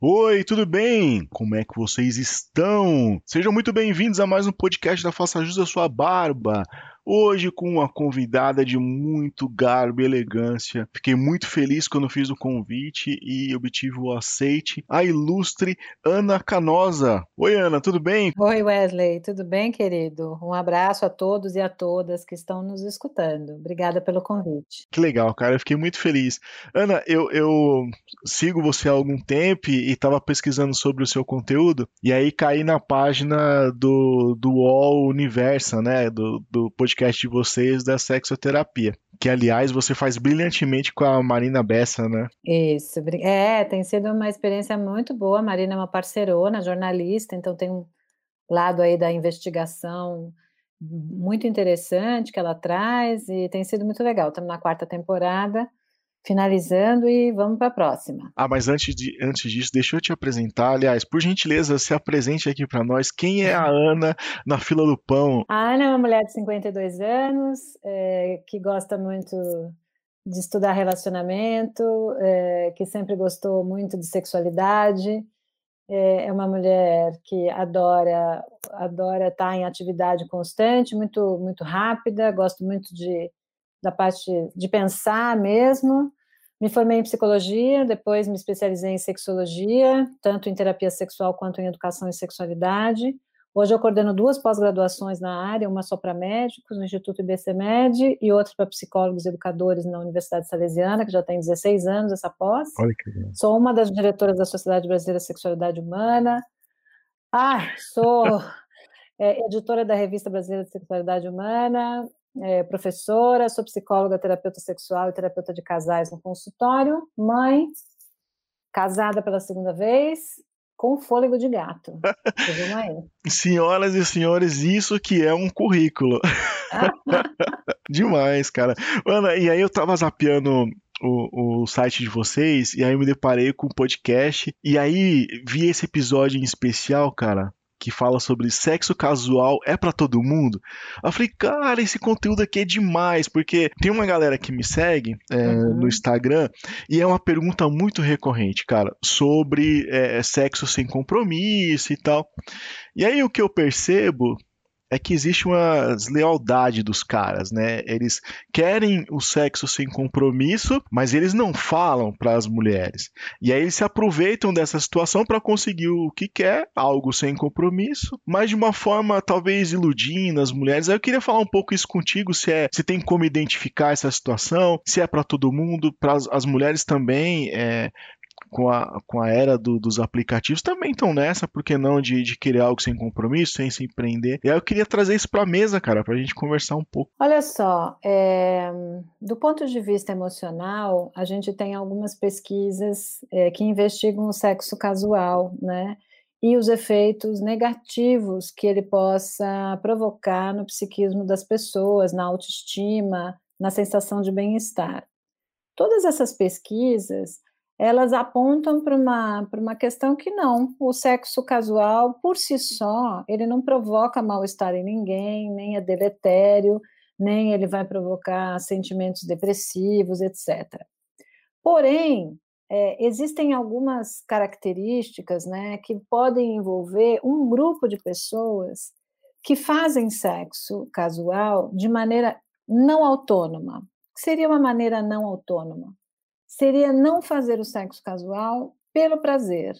Oi, tudo bem? Como é que vocês estão? Sejam muito bem-vindos a mais um podcast da Faça Jus à Sua Barba. Hoje com uma convidada de muito garbo e elegância. Fiquei muito feliz quando fiz o convite e obtive o aceite. A ilustre Ana Canosa. Oi, Ana, tudo bem? Oi, Wesley, tudo bem, querido? Um abraço a todos e a todas que estão nos escutando. Obrigada pelo convite. Que legal, cara. Eu fiquei muito feliz. Ana, eu, eu sigo você há algum tempo e estava pesquisando sobre o seu conteúdo e aí caí na página do, do UOL Universa, né? Do, do podcast podcast de vocês da sexoterapia. Que, aliás, você faz brilhantemente com a Marina Bessa, né? Isso. É, tem sido uma experiência muito boa. A Marina é uma parceirona, jornalista, então tem um lado aí da investigação muito interessante que ela traz e tem sido muito legal. Estamos na quarta temporada finalizando e vamos para a próxima. Ah, mas antes, de, antes disso, deixa eu te apresentar. Aliás, por gentileza, se apresente aqui para nós. Quem é a Ana na fila do pão? A Ana é uma mulher de 52 anos é, que gosta muito de estudar relacionamento, é, que sempre gostou muito de sexualidade. É, é uma mulher que adora adora estar em atividade constante, muito muito rápida. Gosto muito de da parte de pensar mesmo. Me formei em psicologia, depois me especializei em sexologia, tanto em terapia sexual quanto em educação e sexualidade. Hoje eu coordeno duas pós-graduações na área, uma só para médicos, no Instituto IBCMed, e outra para psicólogos e educadores na Universidade Salesiana, que já tem 16 anos essa pós. Olha que legal. Sou uma das diretoras da Sociedade Brasileira de Sexualidade Humana. Ah, sou é, editora da Revista Brasileira de Sexualidade Humana, é, professora, sou psicóloga, terapeuta sexual e terapeuta de casais no consultório, mãe, casada pela segunda vez, com fôlego de gato. Senhoras e senhores, isso que é um currículo. Demais, cara. Ana, e aí eu tava zapeando o, o site de vocês, e aí eu me deparei com o um podcast, e aí vi esse episódio em especial, cara, que fala sobre sexo casual é para todo mundo. Eu falei, cara, esse conteúdo aqui é demais, porque tem uma galera que me segue é, uhum. no Instagram e é uma pergunta muito recorrente, cara, sobre é, sexo sem compromisso e tal. E aí o que eu percebo é que existe uma deslealdade dos caras, né? Eles querem o sexo sem compromisso, mas eles não falam para as mulheres. E aí eles se aproveitam dessa situação para conseguir o que quer, algo sem compromisso, mas de uma forma talvez iludindo as mulheres. Aí eu queria falar um pouco isso contigo, se é, se tem como identificar essa situação, se é para todo mundo, para as mulheres também, é, com a, com a era do, dos aplicativos também estão nessa, por que não, de, de querer algo sem compromisso, sem se empreender. E aí eu queria trazer isso para a mesa, cara, para a gente conversar um pouco. Olha só, é, do ponto de vista emocional, a gente tem algumas pesquisas é, que investigam o sexo casual, né? E os efeitos negativos que ele possa provocar no psiquismo das pessoas, na autoestima, na sensação de bem-estar. Todas essas pesquisas elas apontam para uma, uma questão que não, o sexo casual, por si só, ele não provoca mal-estar em ninguém, nem é deletério, nem ele vai provocar sentimentos depressivos, etc. Porém, é, existem algumas características né, que podem envolver um grupo de pessoas que fazem sexo casual de maneira não autônoma. O que seria uma maneira não autônoma? Seria não fazer o sexo casual pelo prazer,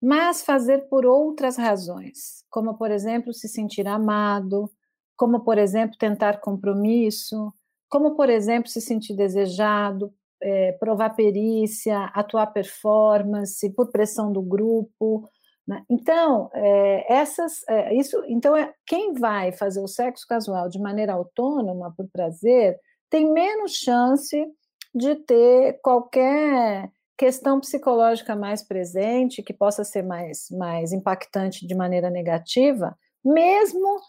mas fazer por outras razões, como, por exemplo, se sentir amado, como, por exemplo, tentar compromisso, como, por exemplo, se sentir desejado, é, provar perícia, atuar performance, por pressão do grupo. Né? Então, é, essas, é, isso, então é, quem vai fazer o sexo casual de maneira autônoma, por prazer, tem menos chance de ter qualquer questão psicológica mais presente, que possa ser mais, mais impactante de maneira negativa, mesmo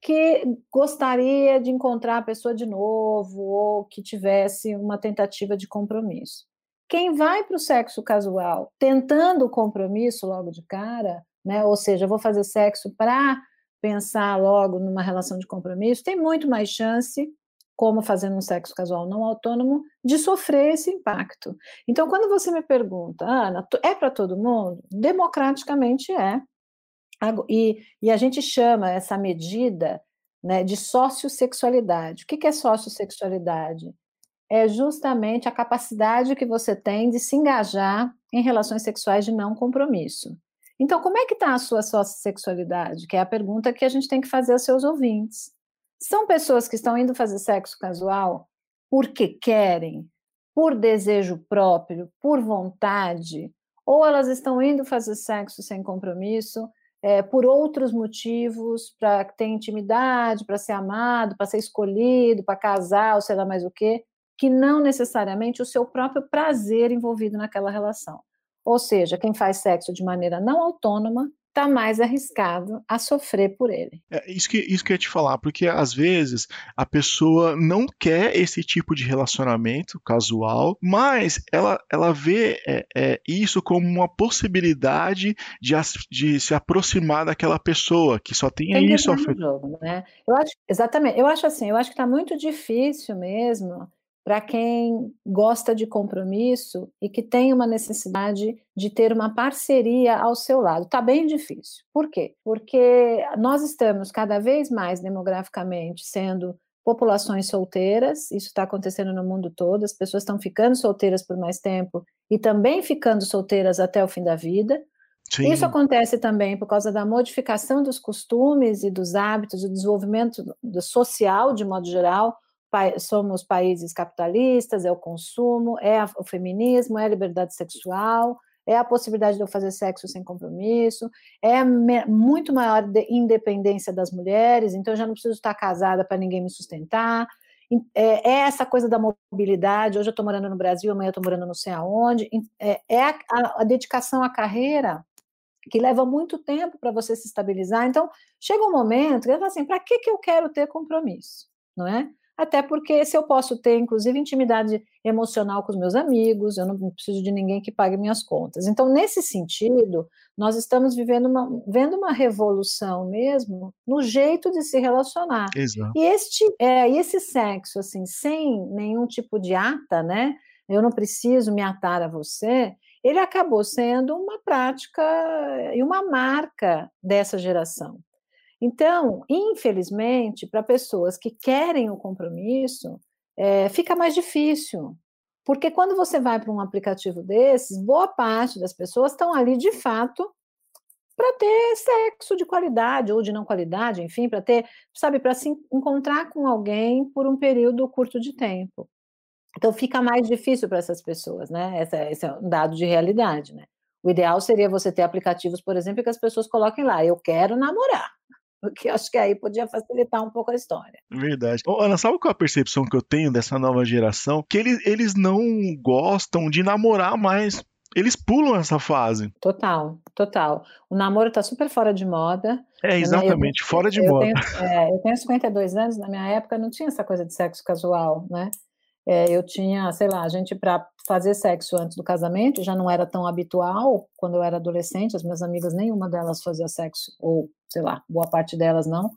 que gostaria de encontrar a pessoa de novo ou que tivesse uma tentativa de compromisso. Quem vai para o sexo casual tentando o compromisso logo de cara, né, ou seja, vou fazer sexo para pensar logo numa relação de compromisso, tem muito mais chance como fazendo um sexo casual não autônomo, de sofrer esse impacto. Então, quando você me pergunta, Ana, é para todo mundo? Democraticamente é. E, e, a gente chama essa medida né, de sociossexualidade. O que, é sociossexualidade? É justamente a capacidade que você tem de se engajar em relações sexuais de não compromisso. Então, como é que está a sua sociossexualidade? Que é a pergunta que a gente tem que fazer aos seus ouvintes. São pessoas que estão indo fazer sexo casual porque querem, por desejo próprio, por vontade, ou elas estão indo fazer sexo sem compromisso é, por outros motivos, para ter intimidade, para ser amado, para ser escolhido, para casar, ou sei lá mais o quê, que não necessariamente o seu próprio prazer envolvido naquela relação. Ou seja, quem faz sexo de maneira não autônoma está mais arriscado a sofrer por ele. É isso que, isso que eu ia te falar, porque às vezes a pessoa não quer esse tipo de relacionamento casual, mas ela, ela vê é, é, isso como uma possibilidade de, de se aproximar daquela pessoa que só tem, tem isso a jogo, né? Eu acho, exatamente, eu acho assim, eu acho que está muito difícil mesmo para quem gosta de compromisso e que tem uma necessidade de ter uma parceria ao seu lado. Está bem difícil. Por quê? Porque nós estamos cada vez mais demograficamente sendo populações solteiras, isso está acontecendo no mundo todo, as pessoas estão ficando solteiras por mais tempo e também ficando solteiras até o fim da vida. Sim. Isso acontece também por causa da modificação dos costumes e dos hábitos, do desenvolvimento social, de modo geral, somos países capitalistas, é o consumo, é o feminismo, é a liberdade sexual, é a possibilidade de eu fazer sexo sem compromisso, é muito maior independência das mulheres, então eu já não preciso estar casada para ninguém me sustentar. É, é, essa coisa da mobilidade. Hoje eu estou morando no Brasil, amanhã eu estou morando não sei aonde. É, é a, a, dedicação à carreira que leva muito tempo para você se estabilizar. Então, chega um momento que eu falo assim: para que, que eu quero ter compromisso? Não é? Até porque se eu posso ter, inclusive, intimidade emocional com os meus amigos, eu não preciso de ninguém que pague minhas contas. Então, nesse sentido, nós estamos vivendo uma, vendo uma revolução mesmo no jeito de se relacionar. Exato. E este, é, esse sexo, assim, sem nenhum tipo de ata, né? Eu não preciso me atar a você, ele acabou sendo uma prática e uma marca dessa geração. Então, infelizmente, para pessoas que querem o compromisso, é, fica mais difícil. Porque quando você vai para um aplicativo desses, boa parte das pessoas estão ali de fato para ter sexo de qualidade ou de não qualidade, enfim, para ter, sabe, para se encontrar com alguém por um período curto de tempo. Então fica mais difícil para essas pessoas, né? Esse, esse é um dado de realidade, né? O ideal seria você ter aplicativos, por exemplo, que as pessoas coloquem lá, eu quero namorar porque acho que aí podia facilitar um pouco a história. Verdade. Ô, Ana, sabe qual é a percepção que eu tenho dessa nova geração? Que eles, eles não gostam de namorar mais. Eles pulam essa fase. Total, total. O namoro tá super fora de moda. É, exatamente, eu, fora de eu moda. Tenho, é, eu tenho 52 anos, na minha época não tinha essa coisa de sexo casual, né? É, eu tinha, sei lá, a gente para fazer sexo antes do casamento já não era tão habitual quando eu era adolescente, as minhas amigas, nenhuma delas fazia sexo, ou sei lá, boa parte delas não.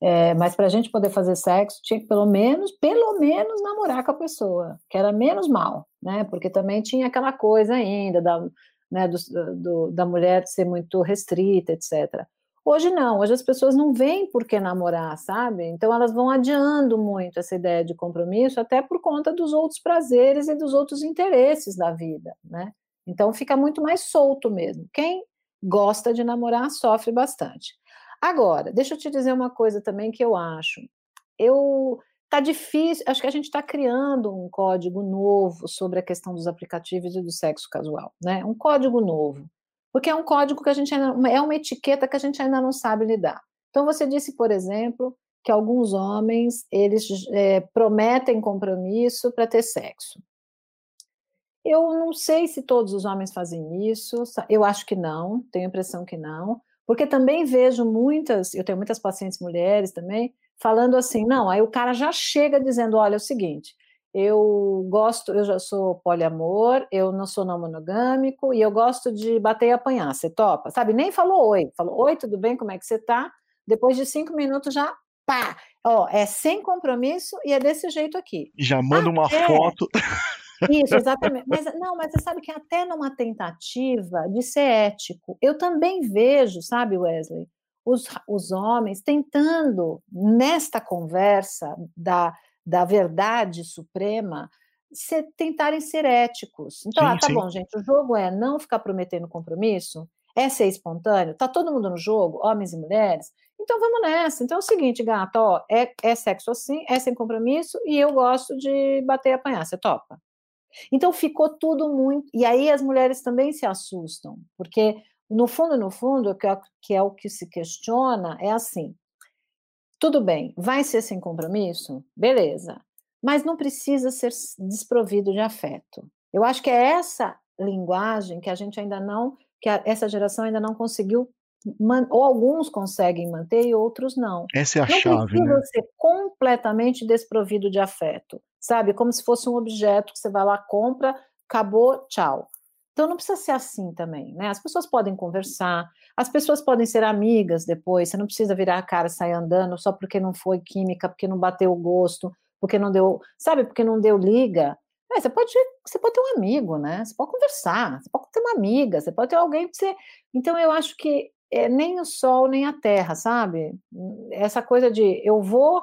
É, mas para a gente poder fazer sexo, tinha que pelo menos, pelo menos namorar com a pessoa, que era menos mal, né? Porque também tinha aquela coisa ainda da, né, do, do, da mulher ser muito restrita, etc. Hoje não, hoje as pessoas não veem por que namorar, sabe? Então elas vão adiando muito essa ideia de compromisso, até por conta dos outros prazeres e dos outros interesses da vida, né? Então fica muito mais solto mesmo. Quem gosta de namorar sofre bastante. Agora, deixa eu te dizer uma coisa também que eu acho. Eu tá difícil, acho que a gente está criando um código novo sobre a questão dos aplicativos e do sexo casual, né? Um código novo porque é um código que a gente ainda, é uma etiqueta que a gente ainda não sabe lidar. Então você disse, por exemplo, que alguns homens eles é, prometem compromisso para ter sexo. Eu não sei se todos os homens fazem isso, eu acho que não, tenho a impressão que não, porque também vejo muitas, eu tenho muitas pacientes mulheres também, falando assim, não, aí o cara já chega dizendo, olha, é o seguinte, eu gosto, eu já sou poliamor, eu não sou não monogâmico e eu gosto de bater e apanhar. Você topa? Sabe? Nem falou oi. Falou oi, tudo bem? Como é que você tá? Depois de cinco minutos já pá, ó, é sem compromisso e é desse jeito aqui. Já manda uma foto. Isso, exatamente. Mas não, mas você sabe que até numa tentativa de ser ético, eu também vejo, sabe, Wesley, os, os homens tentando, nesta conversa da, da verdade suprema, se, tentarem ser éticos. Então, sim, ah, tá sim. bom, gente, o jogo é não ficar prometendo compromisso, é ser espontâneo, tá todo mundo no jogo, homens e mulheres, então vamos nessa. Então é o seguinte, gata, ó, é, é sexo assim, é sem compromisso, e eu gosto de bater e apanhar, você topa? Então ficou tudo muito. E aí as mulheres também se assustam, porque no fundo, no fundo, que é, que é o que se questiona, é assim: tudo bem, vai ser sem compromisso? Beleza. Mas não precisa ser desprovido de afeto. Eu acho que é essa linguagem que a gente ainda não, que essa geração ainda não conseguiu, ou alguns conseguem manter e outros não. Essa é a não chave. Não precisa né? ser completamente desprovido de afeto, sabe? Como se fosse um objeto que você vai lá, compra, acabou, tchau. Então não precisa ser assim também, né? As pessoas podem conversar, as pessoas podem ser amigas depois, você não precisa virar a cara e sair andando só porque não foi química, porque não bateu o gosto, porque não deu, sabe, porque não deu liga. É, você pode, você pode ter um amigo, né? Você pode conversar, você pode ter uma amiga, você pode ter alguém que você. Então eu acho que é, nem o sol nem a terra, sabe? Essa coisa de eu vou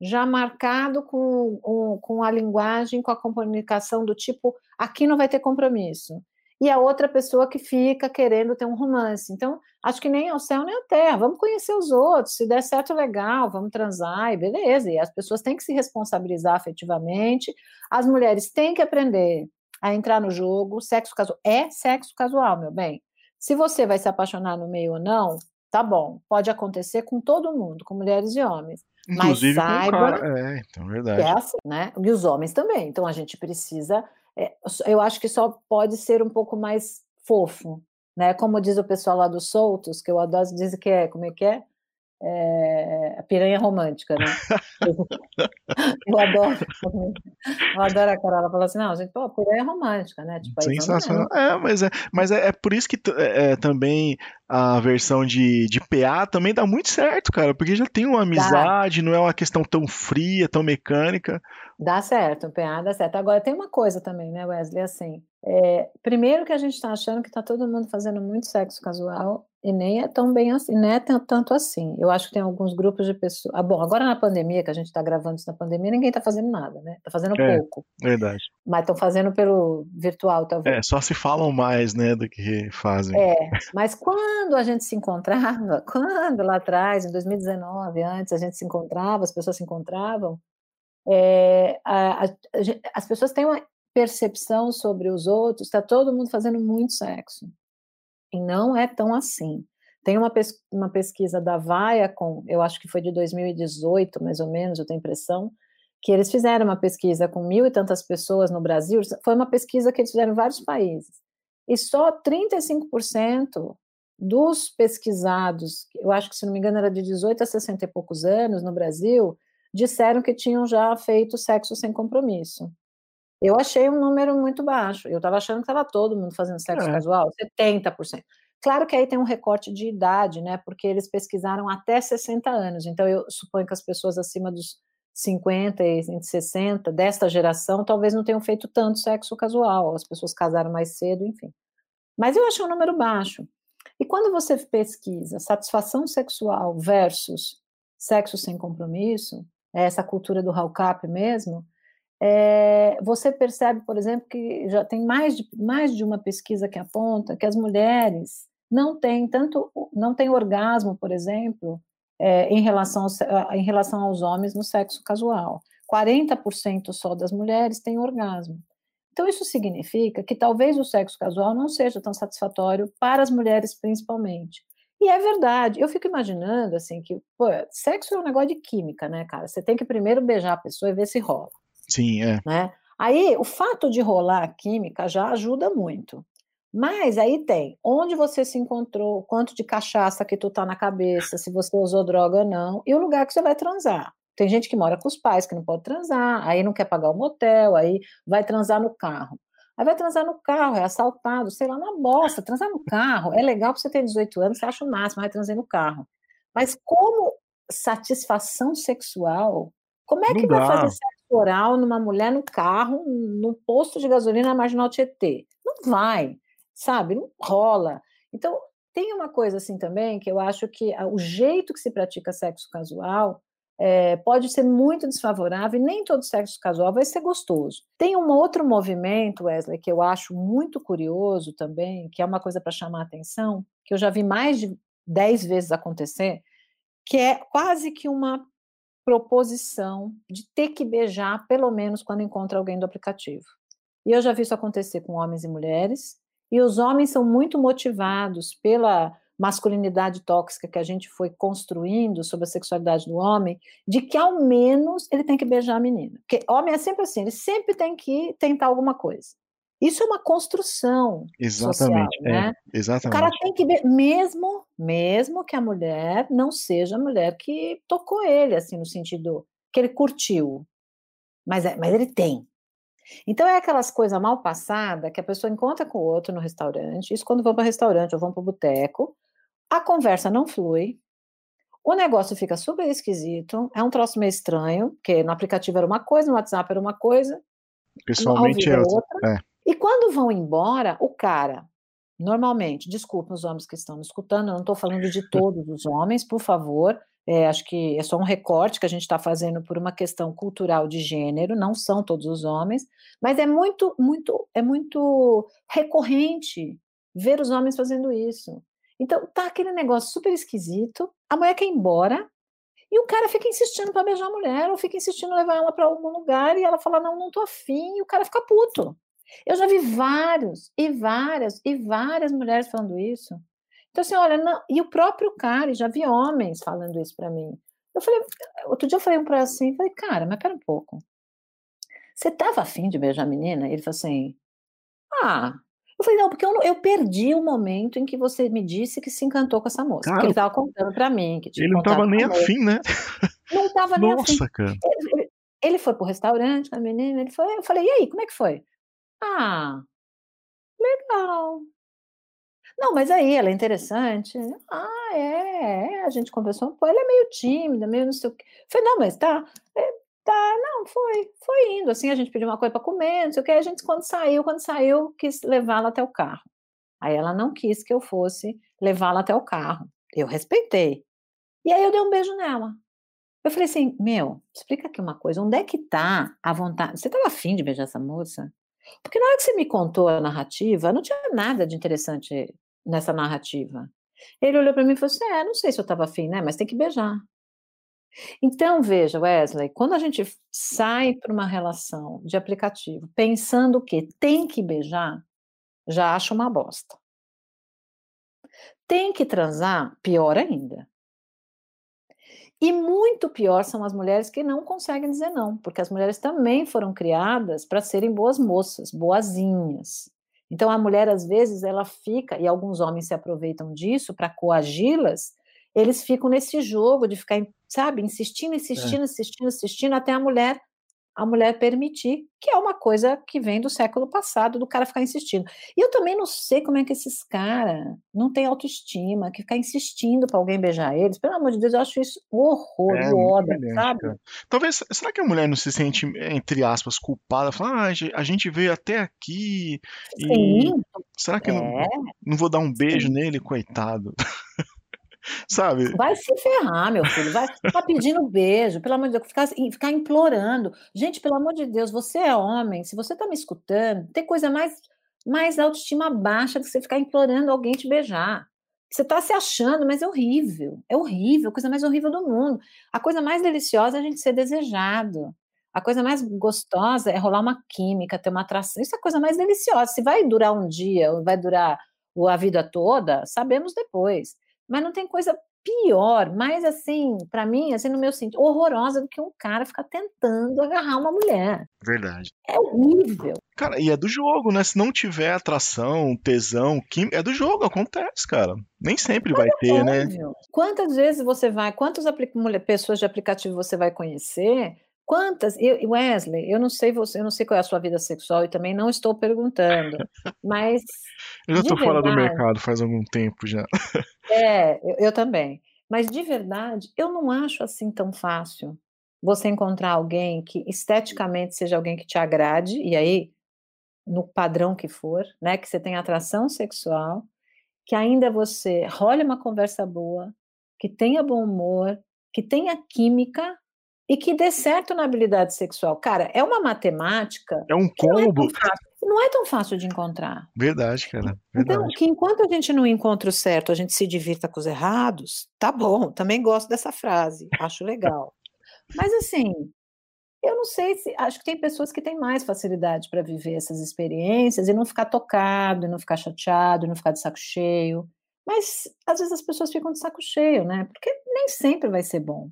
já marcado com, com a linguagem, com a comunicação do tipo aqui não vai ter compromisso e a outra pessoa que fica querendo ter um romance. Então, acho que nem ao céu nem à terra. Vamos conhecer os outros. Se der certo, legal, vamos transar e beleza. E as pessoas têm que se responsabilizar afetivamente. As mulheres têm que aprender a entrar no jogo. Sexo casual é sexo casual, meu bem. Se você vai se apaixonar no meio ou não, tá bom. Pode acontecer com todo mundo, com mulheres e homens. Inclusive Mas saiba com o cara. É, então, verdade. é assim, né? E os homens também. Então a gente precisa é, eu acho que só pode ser um pouco mais fofo, né? Como diz o pessoal lá dos soltos, que eu adoro, dizer que é, como é que é? É, a piranha romântica, né? eu adoro. Eu adoro a cara. Ela fala assim: não, gente, pô, piranha romântica, né? Tipo, Sensacional. É, mas, é, mas é, é por isso que é, é, também a versão de, de PA também dá muito certo, cara, porque já tem uma amizade, dá. não é uma questão tão fria, tão mecânica. Dá certo, o PA dá certo. Agora, tem uma coisa também, né, Wesley? Assim, é, primeiro que a gente está achando que está todo mundo fazendo muito sexo casual e nem é tão bem assim, nem é tanto assim. Eu acho que tem alguns grupos de pessoas. Ah, bom, agora na pandemia, que a gente está gravando isso na pandemia, ninguém está fazendo nada, né? Está fazendo é, pouco. Verdade. Mas estão fazendo pelo virtual, talvez. É, só se falam mais, né, do que fazem. É, mas quando a gente se encontrava, quando lá atrás, em 2019, antes a gente se encontrava, as pessoas se encontravam, é, a, a, a, as pessoas têm uma percepção sobre os outros, está todo mundo fazendo muito sexo. E não é tão assim. Tem uma, pes uma pesquisa da Viacom, eu acho que foi de 2018, mais ou menos, eu tenho impressão, que eles fizeram uma pesquisa com mil e tantas pessoas no Brasil, foi uma pesquisa que eles fizeram em vários países, e só 35% dos pesquisados, eu acho que se não me engano era de 18 a 60 e poucos anos no Brasil, disseram que tinham já feito sexo sem compromisso. Eu achei um número muito baixo. Eu estava achando que estava todo mundo fazendo sexo é. casual, 70%. Claro que aí tem um recorte de idade, né? Porque eles pesquisaram até 60 anos. Então eu suponho que as pessoas acima dos 50 e 60 desta geração talvez não tenham feito tanto sexo casual. As pessoas casaram mais cedo, enfim. Mas eu achei um número baixo. E quando você pesquisa satisfação sexual versus sexo sem compromisso, essa cultura do hookup mesmo, é, você percebe, por exemplo, que já tem mais de, mais de uma pesquisa que aponta que as mulheres não têm tanto, não têm orgasmo, por exemplo, é, em, relação ao, em relação aos homens no sexo casual. 40% só das mulheres têm orgasmo. Então, isso significa que talvez o sexo casual não seja tão satisfatório para as mulheres, principalmente. E é verdade. Eu fico imaginando, assim, que, pô, sexo é um negócio de química, né, cara? Você tem que primeiro beijar a pessoa e ver se rola. Sim, é. Né? Aí, o fato de rolar a química já ajuda muito. Mas aí tem onde você se encontrou, quanto de cachaça que tu tá na cabeça, se você usou droga ou não, e o lugar que você vai transar. Tem gente que mora com os pais que não pode transar, aí não quer pagar o motel, aí vai transar no carro. Aí vai transar no carro, é assaltado, sei lá, na bosta, transar no carro. É legal para você ter 18 anos, você acha o máximo, vai transar no carro. Mas como satisfação sexual. Como é não que dá. vai fazer sexo oral numa mulher no carro, no posto de gasolina na Marginal Tietê? Não vai, sabe? Não rola. Então, tem uma coisa assim também que eu acho que o jeito que se pratica sexo casual é, pode ser muito desfavorável e nem todo sexo casual vai ser gostoso. Tem um outro movimento, Wesley, que eu acho muito curioso também, que é uma coisa para chamar a atenção, que eu já vi mais de dez vezes acontecer, que é quase que uma proposição de ter que beijar, pelo menos quando encontra alguém do aplicativo. E eu já vi isso acontecer com homens e mulheres, e os homens são muito motivados pela masculinidade tóxica que a gente foi construindo sobre a sexualidade do homem, de que ao menos ele tem que beijar a menina. Porque homem é sempre assim, ele sempre tem que tentar alguma coisa. Isso é uma construção exatamente, social, né? É, exatamente. O cara tem que ver, mesmo, mesmo que a mulher não seja a mulher que tocou ele, assim, no sentido que ele curtiu. Mas, é, mas ele tem. Então é aquelas coisas mal passadas que a pessoa encontra com o outro no restaurante, isso quando vão para restaurante ou vão para o boteco, a conversa não flui, o negócio fica super esquisito, é um troço meio estranho, porque no aplicativo era uma coisa, no WhatsApp era uma coisa, pessoalmente é outra. É. E quando vão embora, o cara, normalmente, desculpa os homens que estão me escutando, eu não estou falando de todos os homens, por favor, é, acho que é só um recorte que a gente está fazendo por uma questão cultural de gênero, não são todos os homens, mas é muito, muito, é muito recorrente ver os homens fazendo isso. Então, tá aquele negócio super esquisito, a mulher quer ir embora, e o cara fica insistindo para beijar a mulher, ou fica insistindo em levar ela para algum lugar, e ela fala, não, não tô afim, e o cara fica puto. Eu já vi vários, e várias, e várias mulheres falando isso. Então, assim, olha, não, e o próprio cara, já vi homens falando isso para mim. Eu falei, outro dia eu falei um para assim, falei, cara, mas pera um pouco. Você tava afim de beijar a menina? Ele falou assim, ah. Eu falei, não, porque eu, eu perdi o momento em que você me disse que se encantou com essa moça. Cara, que ele tava contando para mim. Que ele não tava nem afim, né? Não tava nem Nossa, afim. Nossa, cara. Ele, ele foi pro restaurante com a menina, ele foi, eu falei, e aí, como é que foi? Ah, legal. Não, mas aí ela é interessante. Ah, é, é. A gente conversou. Pô, ela é meio tímida, meio não sei o quê. Falei, não, mas tá. É, tá, não, foi. Foi indo. Assim, a gente pediu uma coisa para comer, não sei o quê. A gente, quando saiu, quando saiu, quis levá-la até o carro. Aí ela não quis que eu fosse levá-la até o carro. Eu respeitei. E aí eu dei um beijo nela. Eu falei assim, meu, explica aqui uma coisa, onde é que tá a vontade? Você estava afim de beijar essa moça? Porque na hora que você me contou a narrativa, não tinha nada de interessante nessa narrativa. Ele olhou para mim e falou assim: É, não sei se eu estava afim, né? Mas tem que beijar. Então, veja, Wesley, quando a gente sai para uma relação de aplicativo pensando que tem que beijar, já acho uma bosta. Tem que transar, pior ainda. E muito pior são as mulheres que não conseguem dizer não, porque as mulheres também foram criadas para serem boas moças, boazinhas. Então a mulher às vezes ela fica e alguns homens se aproveitam disso para coagi-las. Eles ficam nesse jogo de ficar, sabe, insistindo, insistindo, é. insistindo, insistindo até a mulher a mulher permitir, que é uma coisa que vem do século passado, do cara ficar insistindo. E eu também não sei como é que esses caras não têm autoestima, que ficar insistindo para alguém beijar eles. Pelo amor de Deus, eu acho isso horror, é, moda, sabe? Talvez, será que a mulher não se sente, entre aspas, culpada? Fala, ah, a gente veio até aqui Sim. e será que é. não, não vou dar um beijo Sim. nele, coitado? Sabe? Vai se ferrar, meu filho. Vai tá pedindo beijo, pelo amor de Deus, ficar, ficar implorando. Gente, pelo amor de Deus, você é homem, se você tá me escutando, tem coisa mais, mais autoestima baixa do que você ficar implorando alguém te beijar. Você está se achando, mas é horrível. É horrível, a coisa mais horrível do mundo. A coisa mais deliciosa é a gente ser desejado. A coisa mais gostosa é rolar uma química, ter uma atração. Isso é a coisa mais deliciosa. Se vai durar um dia ou vai durar a vida toda, sabemos depois. Mas não tem coisa pior, mais assim, para mim, assim, no meu sentido, horrorosa do que um cara ficar tentando agarrar uma mulher. Verdade. É horrível. Cara, e é do jogo, né? Se não tiver atração, tesão, quim... é do jogo, acontece, cara. Nem sempre Mas vai é ter, né? óbvio. né? Quantas vezes você vai, quantas pessoas de aplicativo você vai conhecer Quantas, eu, Wesley, eu não sei você, eu não sei qual é a sua vida sexual e também não estou perguntando, mas eu já estou fora do mercado faz algum tempo já. É, eu, eu, também. Mas de verdade, eu não acho assim tão fácil você encontrar alguém que esteticamente seja alguém que te agrade, e aí, no padrão que for, né, que você tenha atração sexual, que ainda você role uma conversa boa, que tenha bom humor, que tenha química e que dê certo na habilidade sexual. Cara, é uma matemática. É um combo. Não é tão fácil de encontrar. Verdade, cara. Verdade. Então, que enquanto a gente não encontra o certo, a gente se divirta com os errados, tá bom. Também gosto dessa frase, acho legal. Mas assim, eu não sei se. Acho que tem pessoas que têm mais facilidade para viver essas experiências e não ficar tocado, e não ficar chateado, e não ficar de saco cheio. Mas às vezes as pessoas ficam de saco cheio, né? Porque nem sempre vai ser bom.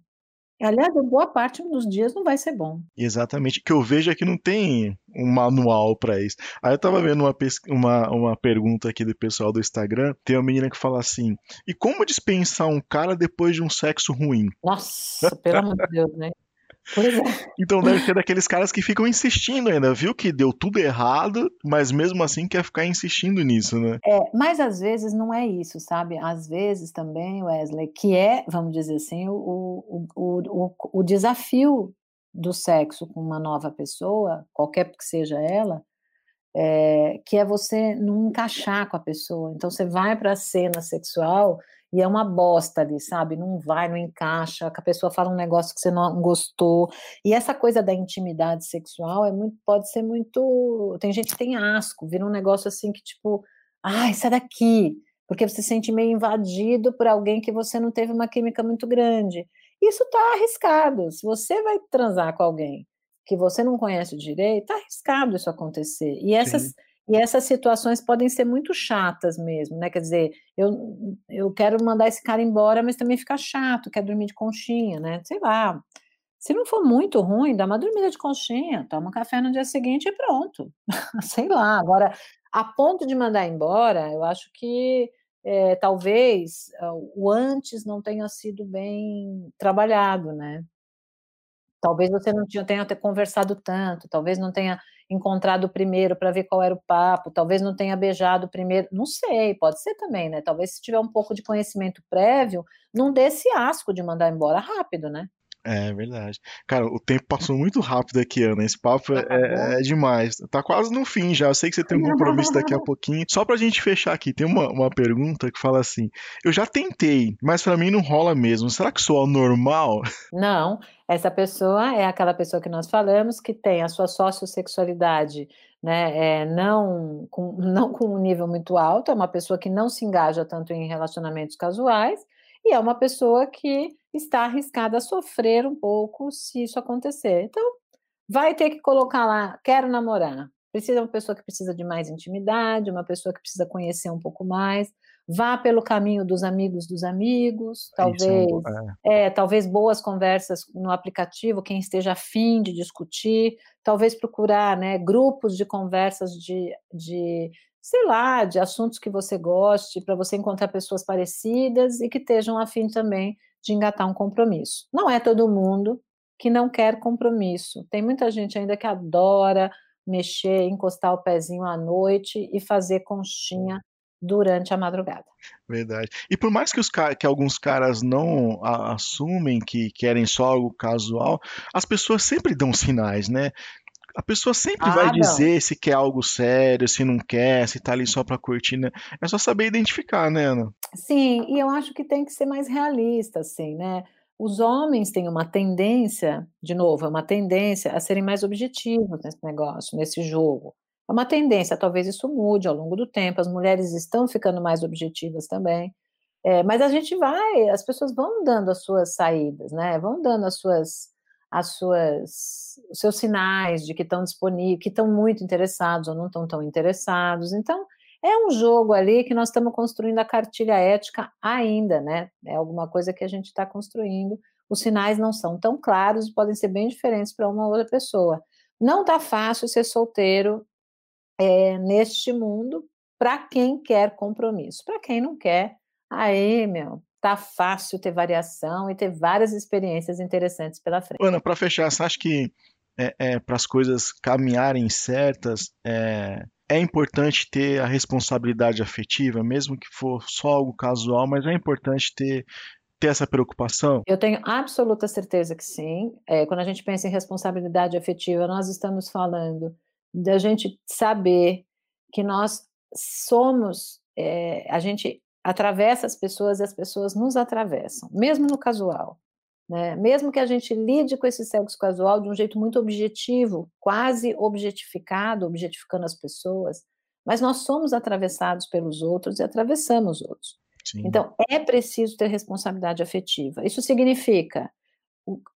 Aliás, boa parte dos dias não vai ser bom. Exatamente. O que eu vejo é que não tem um manual para isso. Aí eu tava vendo uma, uma, uma pergunta aqui do pessoal do Instagram. Tem uma menina que fala assim: e como dispensar um cara depois de um sexo ruim? Nossa, pelo amor de Deus, né? Pois é. Então deve ser daqueles caras que ficam insistindo ainda, viu que deu tudo errado, mas mesmo assim quer ficar insistindo nisso, né? É, mas às vezes não é isso, sabe? Às vezes também, Wesley, que é, vamos dizer assim, o, o, o, o, o desafio do sexo com uma nova pessoa, qualquer que seja ela, é, que é você não encaixar com a pessoa. Então você vai para a cena sexual e é uma bosta ali, sabe? Não vai, não encaixa, que a pessoa fala um negócio que você não gostou. E essa coisa da intimidade sexual é muito, pode ser muito. Tem gente que tem asco, vira um negócio assim que, tipo, ai, sai daqui, porque você se sente meio invadido por alguém que você não teve uma química muito grande. Isso tá arriscado. Se você vai transar com alguém que você não conhece direito, tá arriscado isso acontecer. E essas. Sim e essas situações podem ser muito chatas mesmo, né? Quer dizer, eu, eu quero mandar esse cara embora, mas também fica chato, quer dormir de conchinha, né? Sei lá. Se não for muito ruim, dá uma dormida de conchinha, toma um café no dia seguinte e pronto. Sei lá. Agora, a ponto de mandar embora, eu acho que é, talvez o antes não tenha sido bem trabalhado, né? Talvez você não tenha conversado tanto, talvez não tenha encontrado primeiro para ver qual era o papo, talvez não tenha beijado primeiro, não sei, pode ser também, né? Talvez se tiver um pouco de conhecimento prévio, não dê esse asco de mandar embora rápido, né? É verdade. Cara, o tempo passou muito rápido aqui, Ana. Esse papo é, é, é, demais. Tá quase no fim já. Eu sei que você tem um compromisso daqui a pouquinho. Só pra gente fechar aqui, tem uma, uma pergunta que fala assim: Eu já tentei, mas para mim não rola mesmo. Será que sou normal? Não. Essa pessoa é aquela pessoa que nós falamos que tem a sua sociossexualidade né, é, não, com, não com um nível muito alto, é uma pessoa que não se engaja tanto em relacionamentos casuais, e é uma pessoa que está arriscada a sofrer um pouco se isso acontecer. Então, vai ter que colocar lá, quero namorar. Precisa uma pessoa que precisa de mais intimidade, uma pessoa que precisa conhecer um pouco mais. Vá pelo caminho dos amigos dos amigos, talvez, é, é, talvez boas conversas no aplicativo, quem esteja afim de discutir, talvez procurar né, grupos de conversas de, de sei lá, de assuntos que você goste, para você encontrar pessoas parecidas e que estejam afim também de engatar um compromisso. Não é todo mundo que não quer compromisso. Tem muita gente ainda que adora mexer, encostar o pezinho à noite e fazer conchinha durante a madrugada. Verdade. E por mais que, os, que alguns caras não assumem que querem só algo casual, as pessoas sempre dão sinais, né? A pessoa sempre ah, vai não. dizer se quer algo sério, se não quer, se tá ali só pra curtir, né? É só saber identificar, né, Ana? Sim, e eu acho que tem que ser mais realista, assim, né? Os homens têm uma tendência, de novo, é uma tendência a serem mais objetivos nesse negócio, nesse jogo. É uma tendência, talvez isso mude ao longo do tempo, as mulheres estão ficando mais objetivas também. É, mas a gente vai, as pessoas vão dando as suas saídas, né? Vão dando as suas as suas, os seus sinais de que estão disponíveis, que estão muito interessados ou não estão tão interessados. Então, é um jogo ali que nós estamos construindo a cartilha ética ainda, né? É alguma coisa que a gente está construindo. Os sinais não são tão claros e podem ser bem diferentes para uma outra pessoa. Não está fácil ser solteiro é, neste mundo para quem quer compromisso. Para quem não quer, aí, meu, tá fácil ter variação e ter várias experiências interessantes pela frente. Ana, para fechar, você acha que é, é, para as coisas caminharem certas, é, é importante ter a responsabilidade afetiva, mesmo que for só algo casual, mas é importante ter ter essa preocupação? Eu tenho absoluta certeza que sim. É, quando a gente pensa em responsabilidade afetiva, nós estamos falando da gente saber que nós somos, é, a gente atravessa as pessoas e as pessoas nos atravessam, mesmo no casual. Né? Mesmo que a gente lide com esse sexo casual de um jeito muito objetivo, quase objetificado, objetificando as pessoas, mas nós somos atravessados pelos outros e atravessamos outros. Sim. Então, é preciso ter responsabilidade afetiva. Isso significa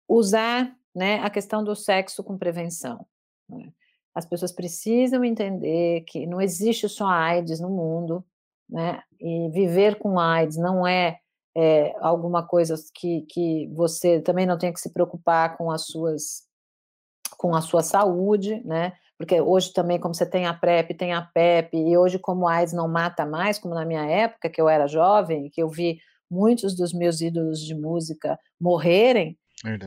usar né, a questão do sexo com prevenção. Né? As pessoas precisam entender que não existe só AIDS no mundo, né? E viver com AIDS não é, é alguma coisa que, que você também não tem que se preocupar com as suas com a sua saúde, né? Porque hoje também, como você tem a PrEP, tem a PEP, e hoje, como a AIDS não mata mais, como na minha época, que eu era jovem, que eu vi muitos dos meus ídolos de música morrerem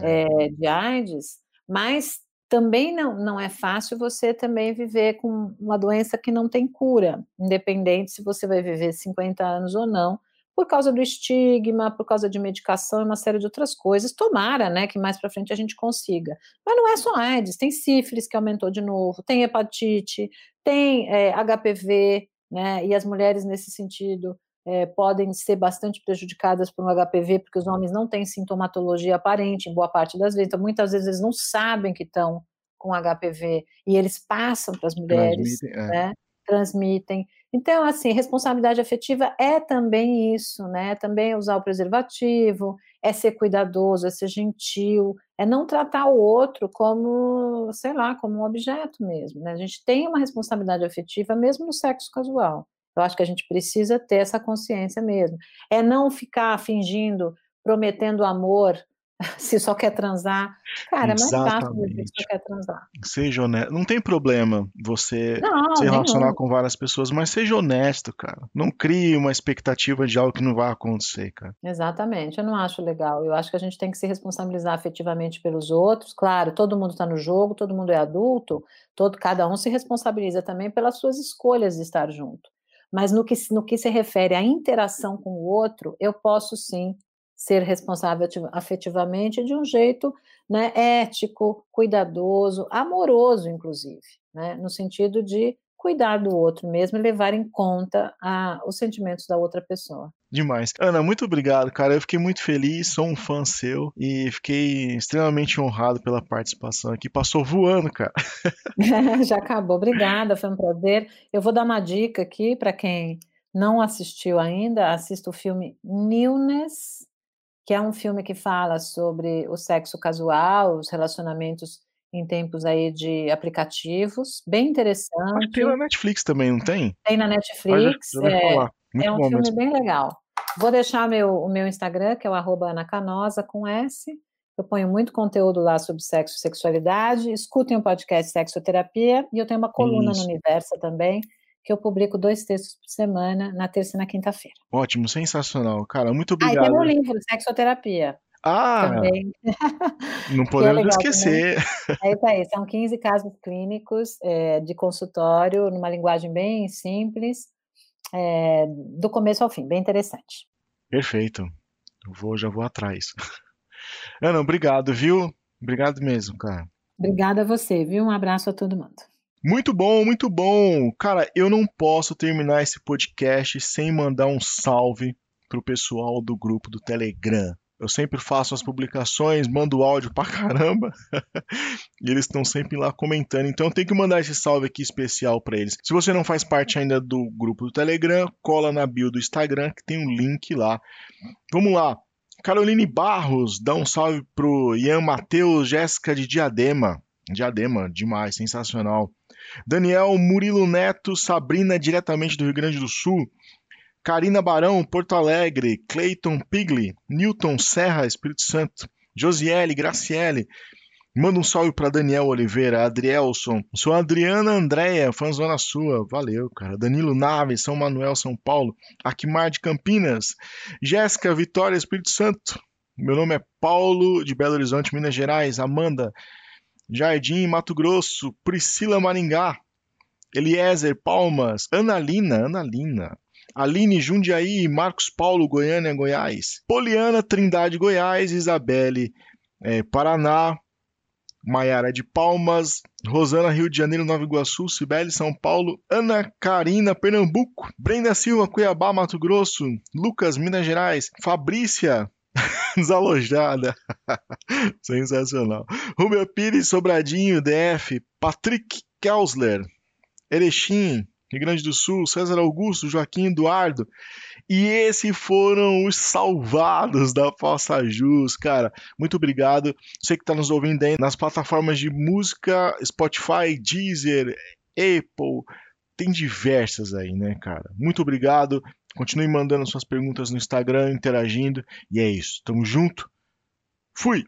é, de AIDS, mas também não, não é fácil você também viver com uma doença que não tem cura, independente se você vai viver 50 anos ou não, por causa do estigma, por causa de medicação e uma série de outras coisas. Tomara, né, que mais para frente a gente consiga. Mas não é só AIDS, tem sífilis que aumentou de novo, tem hepatite, tem é, HPV, né, e as mulheres nesse sentido é, podem ser bastante prejudicadas por um HPV, porque os homens não têm sintomatologia aparente em boa parte das vezes, então muitas vezes eles não sabem que estão com HPV e eles passam para as mulheres, transmitem, é. né? transmitem. Então, assim, responsabilidade afetiva é também isso, né? Também é usar o preservativo, é ser cuidadoso, é ser gentil, é não tratar o outro como, sei lá, como um objeto mesmo, né? A gente tem uma responsabilidade afetiva mesmo no sexo casual. Eu acho que a gente precisa ter essa consciência mesmo. É não ficar fingindo, prometendo amor, se só quer transar. Cara, é mais fácil dizer que só quer transar. Seja honesto. Não tem problema você não, se relacionar nenhum. com várias pessoas, mas seja honesto, cara. Não crie uma expectativa de algo que não vai acontecer, cara. Exatamente. Eu não acho legal. Eu acho que a gente tem que se responsabilizar afetivamente pelos outros. Claro, todo mundo está no jogo, todo mundo é adulto, todo, cada um se responsabiliza também pelas suas escolhas de estar junto. Mas no que, no que se refere à interação com o outro, eu posso sim ser responsável afetivamente de um jeito né, ético, cuidadoso, amoroso, inclusive, né, no sentido de cuidar do outro mesmo e levar em conta a, os sentimentos da outra pessoa. Demais. Ana, muito obrigado, cara. Eu fiquei muito feliz, sou um fã seu e fiquei extremamente honrado pela participação aqui. Passou voando, cara. Já acabou. Obrigada, foi um prazer. Eu vou dar uma dica aqui para quem não assistiu ainda, assista o filme Newness, que é um filme que fala sobre o sexo casual, os relacionamentos em tempos aí de aplicativos, bem interessante. tem na Netflix também, não tem? Tem na Netflix, é, é, um filme mesmo. bem legal. Vou deixar meu, o meu Instagram, que é o arroba anacanosa, com S, eu ponho muito conteúdo lá sobre sexo e sexualidade, escutem o podcast Sexoterapia, e eu tenho uma coluna Isso. no Universo também, que eu publico dois textos por semana, na terça e na quinta-feira. Ótimo, sensacional. Cara, muito obrigado. Ah, e tem meu livro, Sexoterapia. Ah, também. não é podemos é esquecer. É isso aí, são 15 casos clínicos é, de consultório, numa linguagem bem simples, é, do começo ao fim, bem interessante. Perfeito. Eu vou, já vou atrás. Ana, obrigado, viu? Obrigado mesmo, cara. Obrigada a você, viu? Um abraço a todo mundo. Muito bom, muito bom. Cara, eu não posso terminar esse podcast sem mandar um salve pro pessoal do grupo do Telegram. Eu sempre faço as publicações, mando áudio pra caramba. e eles estão sempre lá comentando. Então eu tenho que mandar esse salve aqui especial para eles. Se você não faz parte ainda do grupo do Telegram, cola na bio do Instagram que tem um link lá. Vamos lá. Caroline Barros, dá um salve pro Ian Matheus, Jéssica de Diadema. Diadema, demais, sensacional. Daniel Murilo Neto, Sabrina, diretamente do Rio Grande do Sul. Karina Barão, Porto Alegre, Cleiton Pigli, Newton Serra, Espírito Santo, Josiele, Graciele. Manda um salve para Daniel Oliveira, Adrielson, sou Adriana Andréia, fãzona sua, valeu, cara. Danilo Naves, São Manuel, São Paulo, Aquimar de Campinas, Jéssica, Vitória, Espírito Santo. Meu nome é Paulo, de Belo Horizonte, Minas Gerais, Amanda, Jardim, Mato Grosso, Priscila Maringá, Eliezer, Palmas, Analina, Analina, Aline Jundiaí, Marcos Paulo, Goiânia, Goiás. Poliana Trindade, Goiás. Isabelle, é, Paraná. Maiara de Palmas, Rosana Rio de Janeiro, Nova Iguaçu, Cibele São Paulo, Ana Karina Pernambuco, Brenda Silva Cuiabá, Mato Grosso, Lucas Minas Gerais, Fabrícia desalojada, sensacional, Rubia Pires Sobradinho DF, Patrick Kelsler, Erechim, Rio Grande do Sul, César Augusto, Joaquim Eduardo. E esses foram os salvados da Fossa Jus, cara. Muito obrigado. Você que está nos ouvindo aí nas plataformas de música, Spotify, Deezer, Apple, tem diversas aí, né, cara? Muito obrigado. Continue mandando suas perguntas no Instagram, interagindo. E é isso. Tamo junto. Fui!